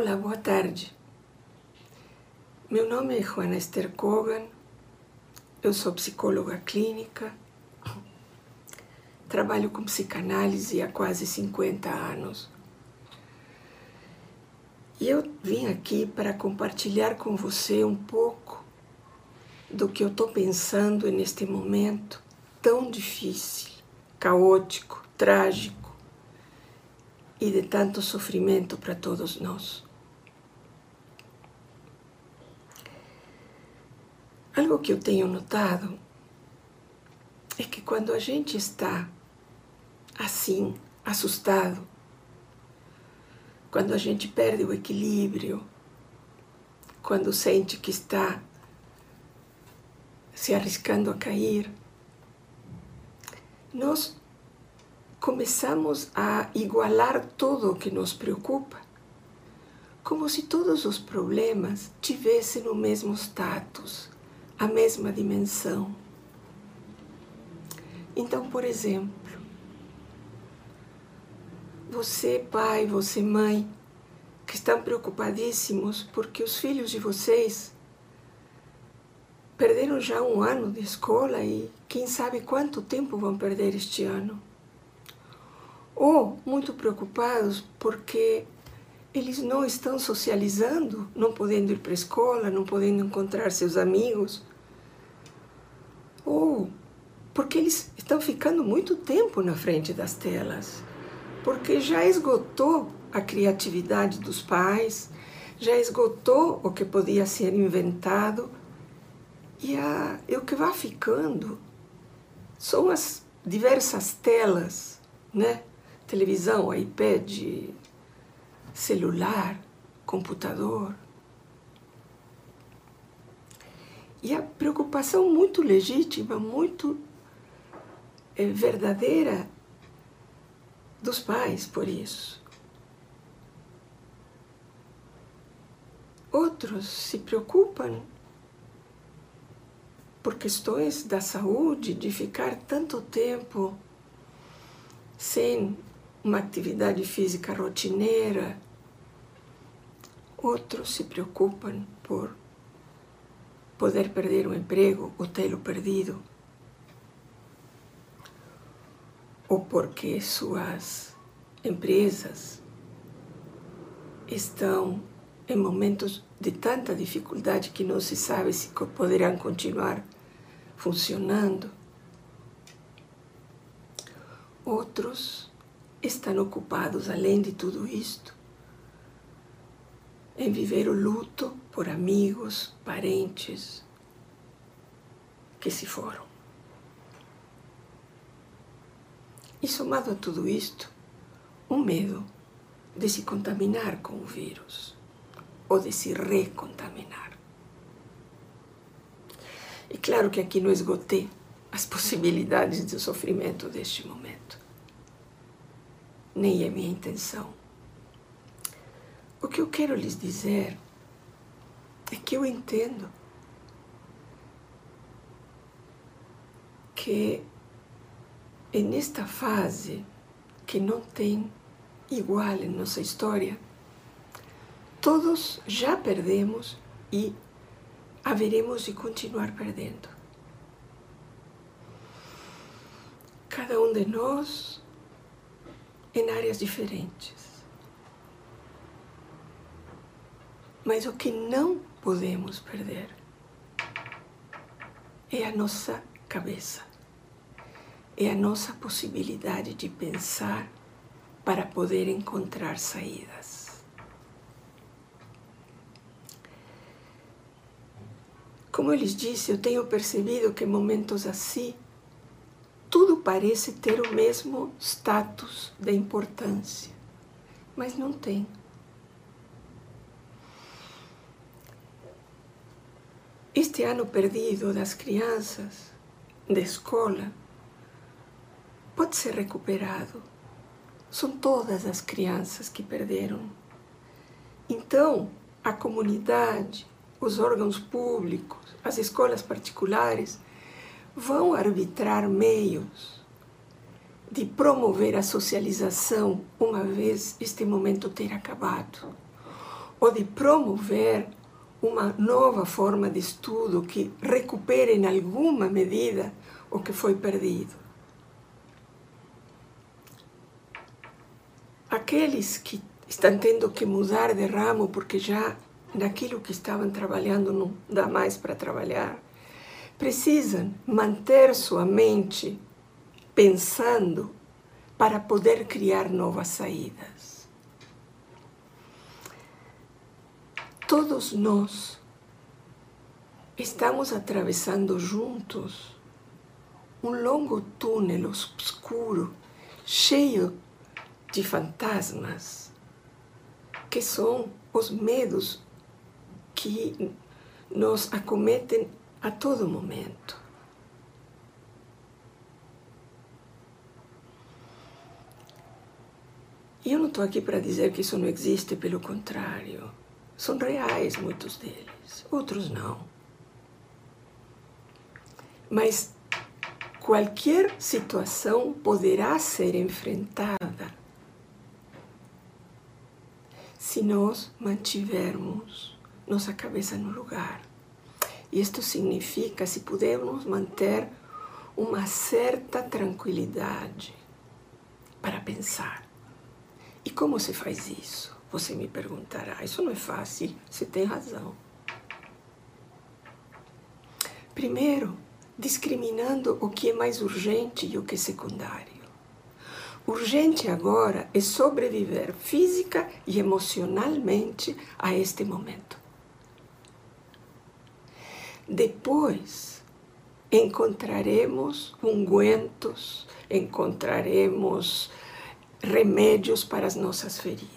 Olá, boa tarde. Meu nome é Juana Esther Kogan, eu sou psicóloga clínica, trabalho com psicanálise há quase 50 anos. E eu vim aqui para compartilhar com você um pouco do que eu estou pensando neste momento tão difícil, caótico, trágico e de tanto sofrimento para todos nós. Algo que eu tenho notado é que quando a gente está assim, assustado, quando a gente perde o equilíbrio, quando sente que está se arriscando a cair, nós começamos a igualar tudo o que nos preocupa, como se todos os problemas tivessem o mesmo status, a mesma dimensão. Então, por exemplo, você, pai, você, mãe, que estão preocupadíssimos porque os filhos de vocês perderam já um ano de escola e quem sabe quanto tempo vão perder este ano. Ou muito preocupados porque eles não estão socializando, não podendo ir para a escola, não podendo encontrar seus amigos. Ou porque eles estão ficando muito tempo na frente das telas, porque já esgotou a criatividade dos pais, já esgotou o que podia ser inventado e, a, e o que vai ficando são as diversas telas, né? Televisão, iPad, celular, computador. E a preocupação muito legítima, muito é, verdadeira dos pais por isso. Outros se preocupam por questões da saúde, de ficar tanto tempo sem uma atividade física rotineira. Outros se preocupam por poder perder o emprego ou tê-lo perdido. Ou porque suas empresas estão em momentos de tanta dificuldade que não se sabe se poderão continuar funcionando. Outros estão ocupados, além de tudo isto, em viver o luto por amigos, parentes que se foram. E somado a tudo isto, um medo de se contaminar com o vírus ou de se recontaminar. E claro que aqui não esgotei as possibilidades de sofrimento deste momento. Nem é minha intenção. O que eu quero lhes dizer é que eu entendo que é nesta fase que não tem igual em nossa história, todos já perdemos e haveremos de continuar perdendo. Cada um de nós em áreas diferentes. Mas o que não podemos perder é a nossa cabeça, é a nossa possibilidade de pensar para poder encontrar saídas. Como eu lhes disse, eu tenho percebido que em momentos assim, tudo parece ter o mesmo status de importância, mas não tem. Este ano perdido das crianças da escola pode ser recuperado. São todas as crianças que perderam. Então, a comunidade, os órgãos públicos, as escolas particulares vão arbitrar meios de promover a socialização uma vez este momento ter acabado. ou de promover uma nova forma de estudo que recupere em alguma medida o que foi perdido. Aqueles que estão tendo que mudar de ramo porque já naquilo que estavam trabalhando não dá mais para trabalhar, precisam manter sua mente pensando para poder criar novas saídas. Todos nós estamos atravessando juntos um longo túnel escuro, cheio de fantasmas, que são os medos que nos acometem a todo momento. E eu não estou aqui para dizer que isso não existe, pelo contrário. São reais muitos deles, outros não. Mas qualquer situação poderá ser enfrentada se nós mantivermos nossa cabeça no lugar. Isto significa se pudermos manter uma certa tranquilidade para pensar. E como se faz isso? Você me perguntará. Isso não é fácil, você tem razão. Primeiro, discriminando o que é mais urgente e o que é secundário. Urgente agora é sobreviver física e emocionalmente a este momento. Depois encontraremos ungüentos, encontraremos remédios para as nossas feridas,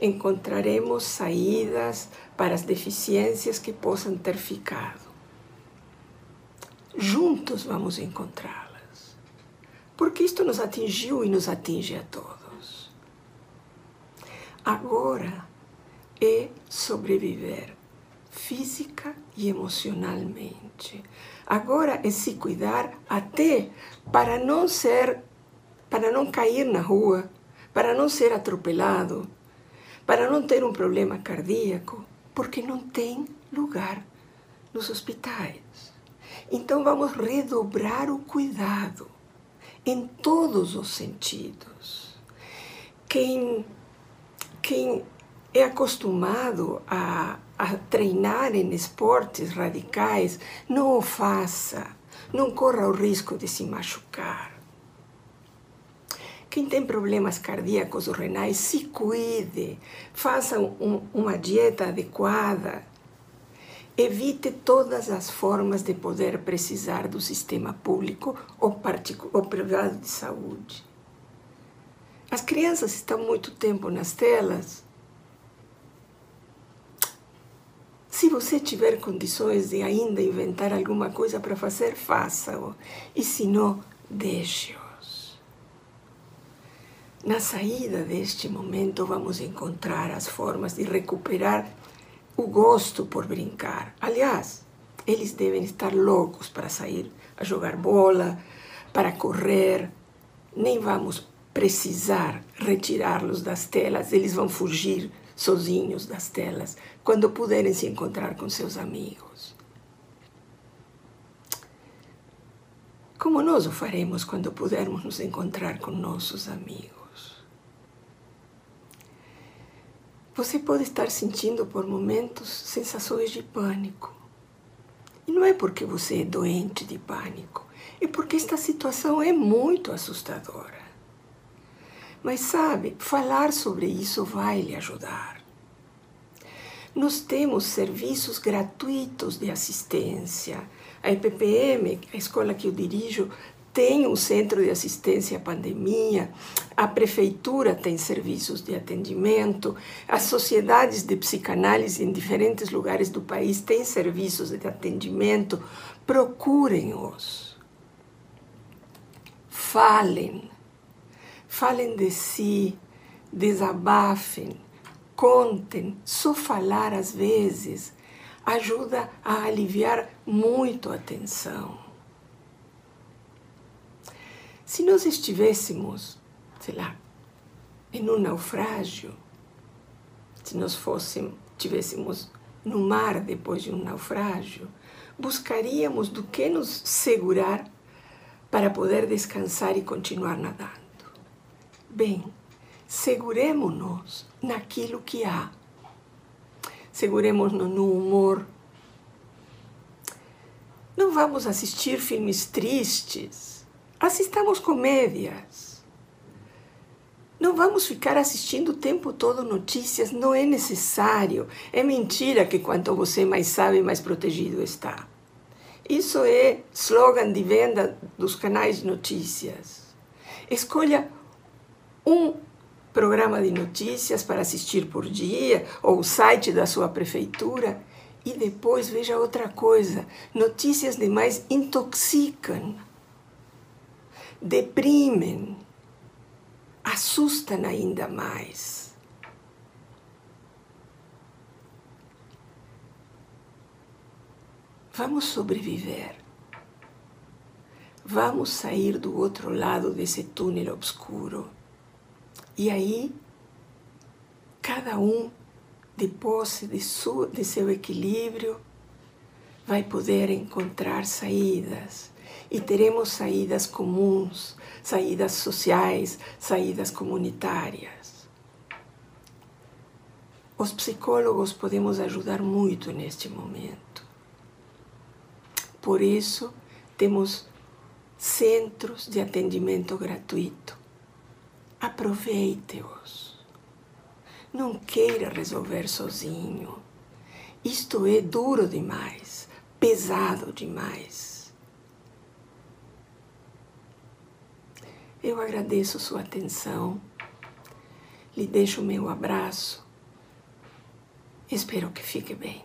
encontraremos saídas para as deficiências que possam ter ficado. Juntos vamos encontrá-las, porque isto nos atingiu e nos atinge a todos. Agora é sobreviver física e emocionalmente. Agora é se cuidar até para não ser, para não cair na rua, para não ser atropelado, para não ter um problema cardíaco, porque não tem lugar nos hospitais. Então vamos redobrar o cuidado em todos os sentidos. Quem, quem é acostumado a a treinar em esportes radicais, não o faça. Não corra o risco de se machucar. Quem tem problemas cardíacos ou renais, se cuide, faça um, uma dieta adequada. Evite todas as formas de poder precisar do sistema público ou, ou privado de saúde. As crianças estão muito tempo nas telas Se você tiver condições de ainda inventar alguma coisa para fazer, faça-o. E se não, deixe-os. Na saída deste momento, vamos encontrar as formas de recuperar o gosto por brincar. Aliás, eles devem estar loucos para sair a jogar bola, para correr. Nem vamos precisar retirá-los das telas, eles vão fugir sozinhos das telas, quando puderem se encontrar com seus amigos. Como nós o faremos quando pudermos nos encontrar com nossos amigos? Você pode estar sentindo por momentos sensações de pânico. E não é porque você é doente de pânico, é porque esta situação é muito assustadora. Mas sabe, falar sobre isso vai lhe ajudar. Nós temos serviços gratuitos de assistência. A EPPM, a escola que eu dirijo, tem um centro de assistência à pandemia, a prefeitura tem serviços de atendimento, as sociedades de psicanálise em diferentes lugares do país têm serviços de atendimento. Procurem-os. Falem falem de si, desabafem, contem. Só falar às vezes ajuda a aliviar muito a tensão. Se nós estivéssemos, sei lá, em um naufrágio, se nós fôssemos, tivéssemos no mar depois de um naufrágio, buscaríamos do que nos segurar para poder descansar e continuar nadando. Bem, seguremos-nos naquilo que há. Seguremos-nos no humor. Não vamos assistir filmes tristes. Assistamos comédias. Não vamos ficar assistindo o tempo todo notícias, não é necessário. É mentira que quanto você mais sabe, mais protegido está. Isso é slogan de venda dos canais de notícias. Escolha um programa de notícias para assistir por dia ou o site da sua prefeitura e depois veja outra coisa. Notícias demais intoxicam, deprimem, assustam ainda mais. Vamos sobreviver. Vamos sair do outro lado desse túnel obscuro. E aí, cada um, de posse de, de seu equilíbrio, vai poder encontrar saídas. E teremos saídas comuns, saídas sociais, saídas comunitárias. Os psicólogos podemos ajudar muito neste momento. Por isso, temos centros de atendimento gratuito Aproveite-os. Não queira resolver sozinho. Isto é duro demais, pesado demais. Eu agradeço sua atenção, lhe deixo meu abraço. Espero que fique bem.